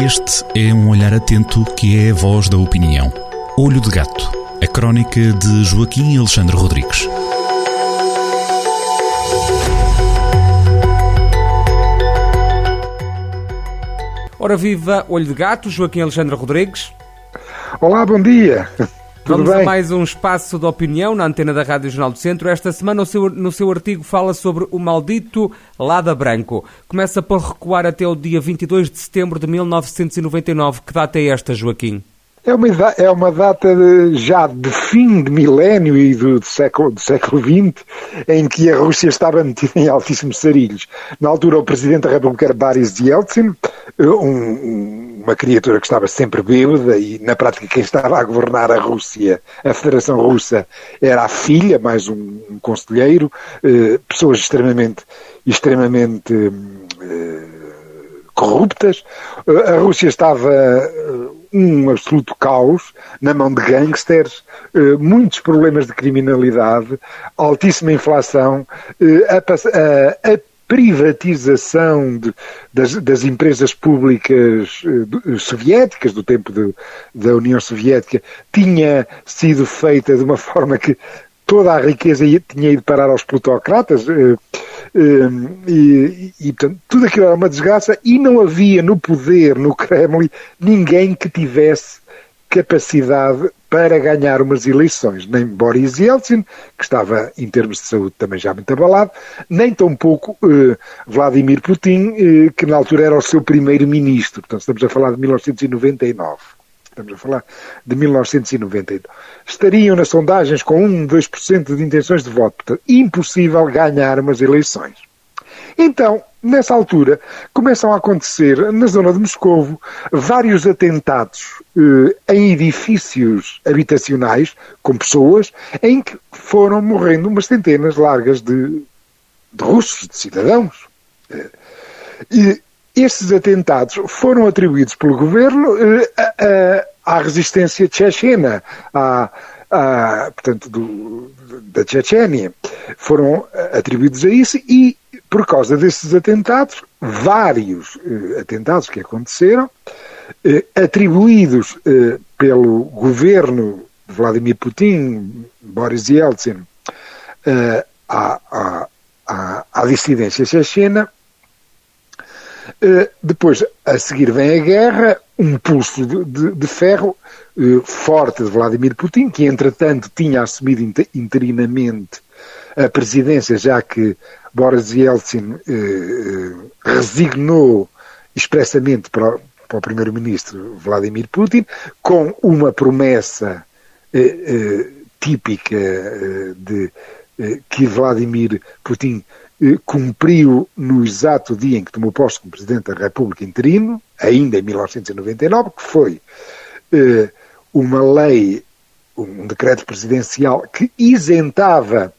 Este é um olhar atento que é a voz da opinião. Olho de Gato, a crónica de Joaquim Alexandre Rodrigues. Ora viva, Olho de Gato, Joaquim Alexandre Rodrigues. Olá, bom dia. Tudo Vamos bem? a mais um espaço de opinião na antena da Rádio Jornal do Centro. Esta semana, no seu, no seu artigo, fala sobre o maldito Lada Branco. Começa por recuar até o dia 22 de setembro de 1999. Que data é esta, Joaquim? É uma, é uma data de, já de fim de milénio e do, do, século, do século XX, em que a Rússia estava metida em altíssimos sarilhos. Na altura, o Presidente da República era Boris Yeltsin, um, uma criatura que estava sempre bêbada e, na prática, quem estava a governar a Rússia, a Federação Russa, era a filha, mais um, um conselheiro, eh, pessoas extremamente, extremamente eh, corruptas. Eh, a Rússia estava eh, um absoluto caos na mão de gangsters, eh, muitos problemas de criminalidade, altíssima inflação, a, a, a privatização de, das, das, empresas públicas soviéticas, do tempo de, da União Soviética, tinha sido feita de uma forma que toda a riqueza tinha ido parar aos plutocratas. Hum, e, e, portanto, tudo aquilo era uma desgraça e não havia no poder, no Kremlin, ninguém que tivesse capacidade para ganhar umas eleições. Nem Boris Yeltsin, que estava em termos de saúde também já muito abalado, nem tampouco eh, Vladimir Putin, eh, que na altura era o seu primeiro-ministro. Portanto, estamos a falar de 1999 estamos a falar de 1992, estariam nas sondagens com 1, 2% de intenções de voto. Portanto, impossível ganhar umas eleições. Então, nessa altura, começam a acontecer, na zona de Moscovo, vários atentados eh, em edifícios habitacionais, com pessoas, em que foram morrendo umas centenas largas de, de russos, de cidadãos. Eh, e estes atentados foram atribuídos pelo governo eh, à resistência chechena, à, à, portanto, do, da Chechênia. Foram atribuídos a isso e, por causa desses atentados, vários eh, atentados que aconteceram, eh, atribuídos pelo governo de Vladimir Putin, Boris Yeltsin, à, à, à, à dissidência chechena, eh, depois, a seguir vem a guerra, um pulso de, de, de ferro uh, forte de Vladimir Putin, que entretanto tinha assumido interinamente a presidência, já que Boris Yeltsin uh, resignou expressamente para, para o primeiro-ministro Vladimir Putin, com uma promessa típica de que Vladimir Putin eh, cumpriu no exato dia em que tomou posse como Presidente da República interino, ainda em 1999, que foi eh, uma lei, um decreto presidencial que isentava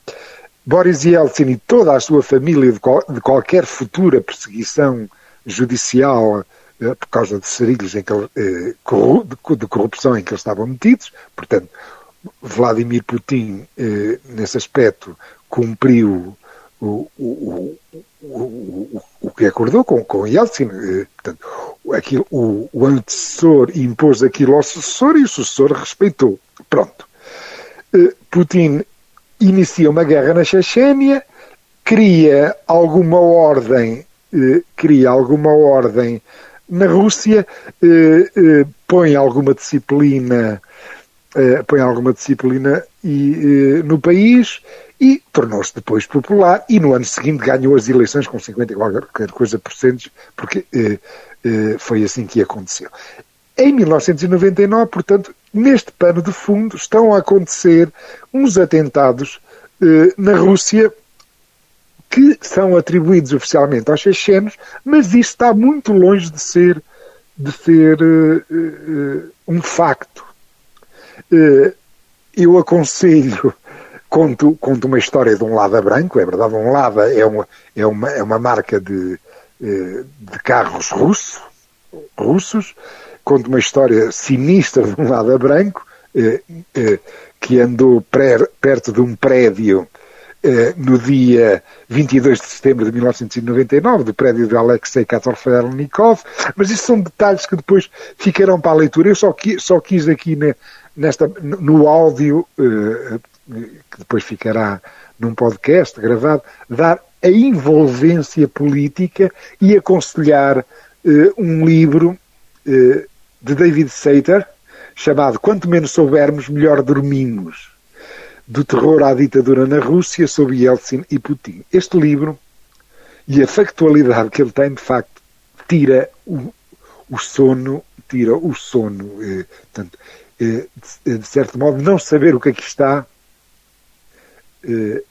Boris Yeltsin e toda a sua família de, qual, de qualquer futura perseguição judicial eh, por causa de sarilhos em que, eh, de corrupção em que eles estavam metidos. Portanto, Vladimir Putin, eh, nesse aspecto, cumpriu o, o, o, o, que acordou com, com Yeltsin. Eh, portanto, aquilo, o, o antecessor impôs aquilo ao sucessor e o sucessor respeitou. Pronto. Eh, Putin inicia uma guerra na Chechênia, cria alguma ordem, eh, cria alguma ordem na Rússia, põe alguma disciplina, põe alguma disciplina e, no país e tornou-se depois popular e no ano seguinte ganhou as eleições com 50 qualquer coisa por cento, porque eh, eh, foi assim que aconteceu. Em 1999, portanto, neste pano de fundo estão a acontecer uns atentados eh, na Rússia que são atribuídos oficialmente aos chechenos, mas isto está muito longe de ser, de ser eh, eh, um facto. Eh, eu aconselho conto, conto uma história de um Lada branco, é verdade, um Lada é uma, é uma, é uma marca de, eh, de carros russo, russos, conto uma história sinistra de um Lada branco, eh, eh, que andou pré, perto de um prédio eh, no dia 22 de setembro de 1999, do prédio de Alexei Katorfelnikov, mas isso são detalhes que depois ficarão para a leitura. Eu só, quis, só quis aqui nesta, no áudio, eh, que depois ficará num podcast gravado, dar a envolvência política e aconselhar um livro de David Sater, chamado Quanto Menos Soubermos, Melhor Dormimos do terror à ditadura na Rússia sob Yeltsin e Putin. Este livro e a factualidade que ele tem, de facto, tira o, o sono, tira o sono. Eh, portanto, eh, de, de, certo modo, não saber o que aqui está eh,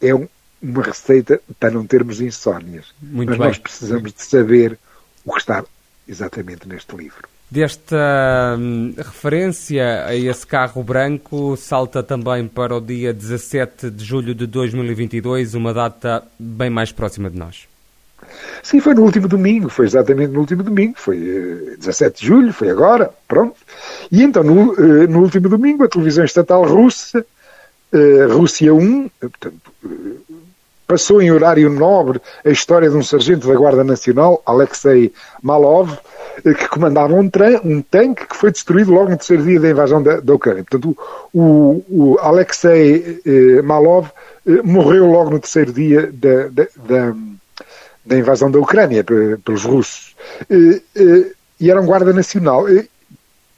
é um, uma receita para não termos insónias. Muito Mas bem. nós precisamos de saber o que está exatamente neste livro. Desta hum, referência a esse carro branco, salta também para o dia 17 de julho de 2022, uma data bem mais próxima de nós. Sim, foi no último domingo, foi exatamente no último domingo, foi uh, eh, 17 de julho, foi agora, pronto. E então, no, uh, no último domingo, a televisão estatal russa, uh, Rússia 1, portanto, passou em horário nobre a história de um sargento da Guarda Nacional, Alexei Malov, eh, que comandava um, um, tanque que foi destruído logo no terceiro dia da invasão da, da Ucrânia. Portanto, o, o Alexei eh, Malov eh, morreu logo no terceiro dia da, da, da, da invasão da Ucrânia pelos russos. Eh, eh, e era um guarda nacional.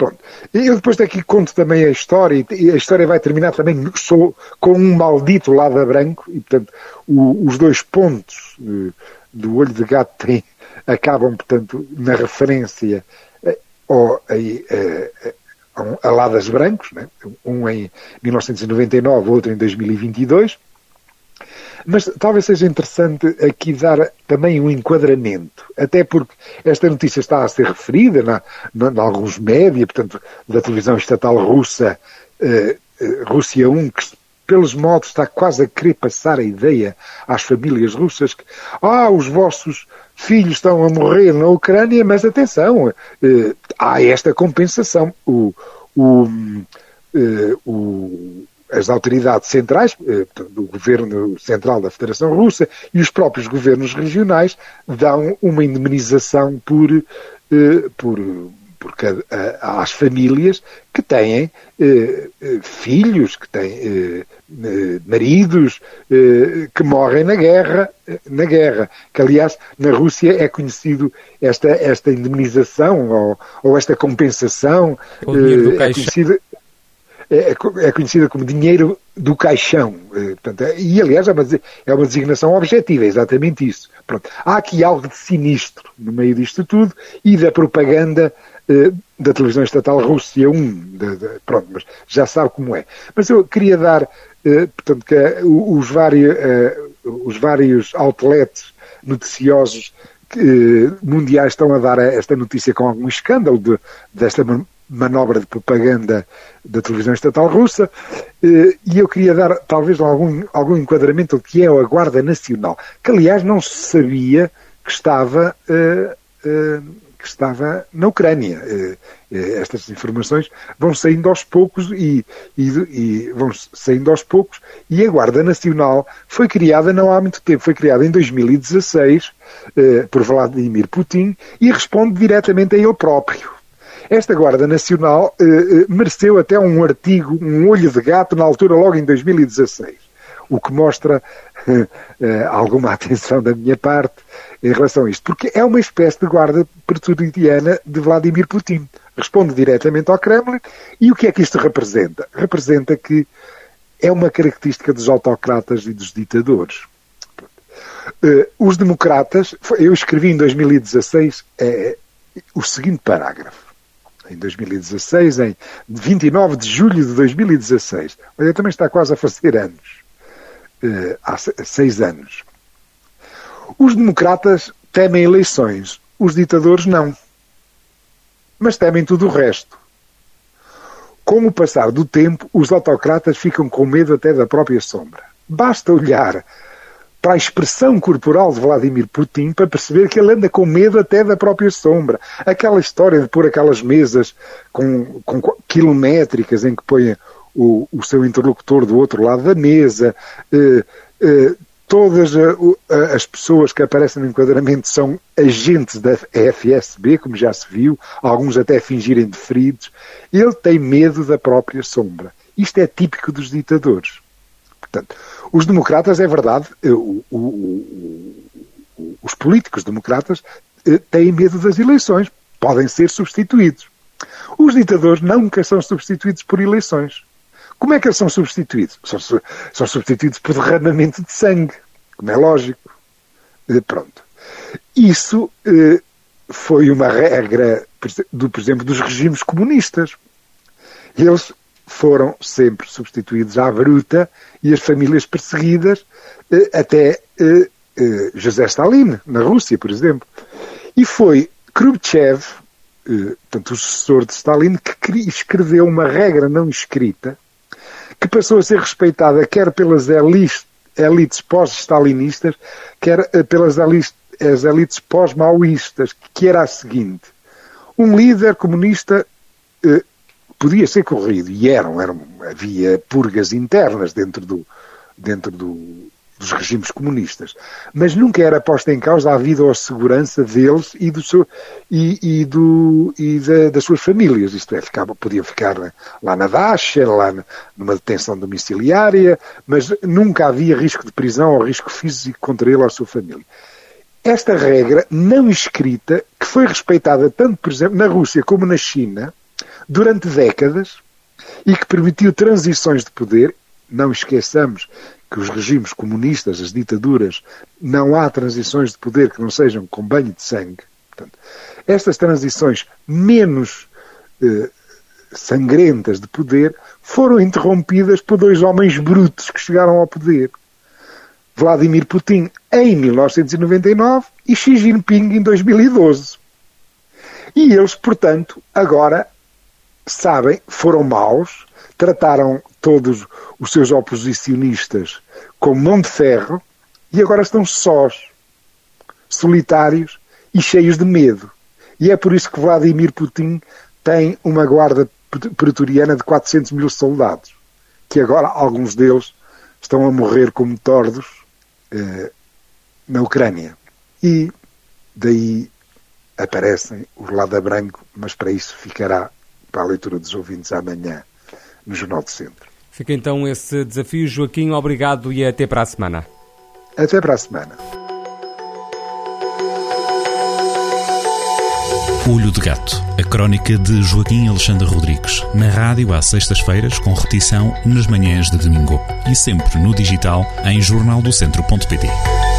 Eh, pronto. Eu depois daqui conto também a história, e a história vai terminar também sou, com um maldito lado branco, e portanto o, os dois pontos do olho de gato têm acabam, portanto, na referência eh, ao, a, a, a Ladas Brancos, né? um em 1999, outro em 2022. Mas talvez seja interessante aqui dar também um enquadramento, até porque esta notícia está a ser referida na, na, em alguns média, portanto, da televisão estatal russa, eh, eh Rússia 1, que pelos modos está quase a querer passar a ideia às famílias russas que, ah, os vossos filhos estão a morrer na Ucrânia, mas atenção, eh, há esta compensação. O, o, o, as autoridades centrais, eh, o governo central da Federação Russa e os próprios governos regionais dão uma indemnização por, eh, por porque às famílias que têm eh, filhos, que têm maridos que morrem na guerra, na guerra. Que aliás na Rússia é conhecido esta esta indemnização ou, ou esta compensação é conhecida é, é conhecida como dinheiro do caixão. Portanto, e, aliás, é uma, é uma designação objetiva, é exatamente isso. Pronto. Há aqui algo de sinistro no meio disto tudo e da propaganda eh, da televisão estatal Rússia 1, de, de, pronto, mas já sabe como é. Mas eu queria dar, eh, portanto, que os vários, eh, os vários outlets noticiosos mundiais estão a dar esta notícia com algum escândalo de, desta manobra de propaganda da televisão estatal russa, e eu queria dar talvez algum, algum enquadramento do que é a Guarda Nacional, que aliás não se sabia que estava uh, uh, que estava na Ucrânia. Eh, eh, estas informações vão saindo aos poucos e, e, e, vão saindo aos poucos e a Guarda Nacional foi criada não há muito tempo, foi criada em 2016 eh, por Vladimir Putin e responde diretamente a ele próprio. Esta Guarda Nacional mereceu até um artigo, um olho de gato, na altura, logo em 2016, o que mostra alguma atenção da minha parte em relação a isto, porque é uma espécie de guarda pretoriana de Vladimir Putin. Responde diretamente ao Kremlin e o que é que isto representa? Representa que é uma característica dos autocratas e dos ditadores. Uh, os democratas, eu escrevi em 2016 é, o seguinte parágrafo. Em 2016, em 29 de julho de 2016, olha, também está quase a fazer anos, uh, há seis anos. Os democratas temem eleições, os ditadores não. Mas temem tudo o resto. Com o passar do tempo, os autocratas ficam com medo até da própria sombra. Basta olhar para a expressão corporal de Vladimir Putin para perceber que ele anda com medo até da própria sombra. Aquela história de pôr aquelas mesas com, com quilométricas em que põe o, o seu interlocutor do outro lado da mesa, eh, eh, todas as pessoas que aparecem no enquadramento são agentes da FSB, como já se viu, alguns até fingirem de feridos. Ele tem medo da própria sombra. Isto é típico dos ditadores. Portanto, os democratas, é verdade, eh, o, o, o, os políticos democratas eh, têm medo das eleições, podem ser substituídos. Os ditadores nunca são substituídos por eleições. Como é que eles são substituídos? São, são substituídos por derramamento de sangue, como é lógico. Eh, pronto. Isso foi uma regra, do, por exemplo, dos regimes comunistas. Eles foram sempre substituídos à bruta e as famílias perseguidas eh, até eh, eh, José Stalin, na Rússia, por exemplo. E foi Khrushchev, portanto, o sucessor de Stalin, que escreveu uma regra não escrita que passou a ser respeitada quer pelas elites, pós-stalinistas, quer pelas elites, elites pós-maoístas, que era a seguinte. Um líder comunista podia ser corrido, e eram, eram, havia purgas internas dentro do, dentro do, dos regimes comunistas, mas nunca era posta em causa a vida ou a segurança deles e, do seu, e, e, do, e da, das suas famílias, isto é, ficava, podiam ficar lá na Dacha, lá numa detenção domiciliária, mas nunca havia risco de prisão ou risco físico contra ele ou a sua família. Esta regra não escrita, que foi respeitada tanto, por exemplo, na Rússia como na China, durante décadas, e que permitiu transições de poder, não esqueçamos que os regimes comunistas, as ditaduras, não há transições de poder que não sejam com banho de sangue. Portanto, estas transições menos eh, sangrentas de poder foram interrompidas por dois homens brutos que chegaram ao poder. Vladimir Putin em 1999 e Xi Jinping em 2012. E eles, portanto, agora sabem, foram maus, trataram todos os seus oposicionistas com mão de ferro e agora estão sós, solitários e cheios de medo. E é por isso que Vladimir Putin tem uma guarda pretoriana de 400 mil soldados, que agora alguns deles estão a morrer como tordos eh, na Ucrânia. E daí aparecem os Lada Branco, mas para isso ficará para a leitura dos ouvintes amanhã no Jornal do Centro. Fica então esse desafio. Joaquim, obrigado e até para a semana. Até para a semana. Olho de Gato, a crónica de Joaquim Alexandre Rodrigues, na rádio às sextas-feiras, com repetição nas manhãs de domingo e sempre no digital em jornaldocentro.pt.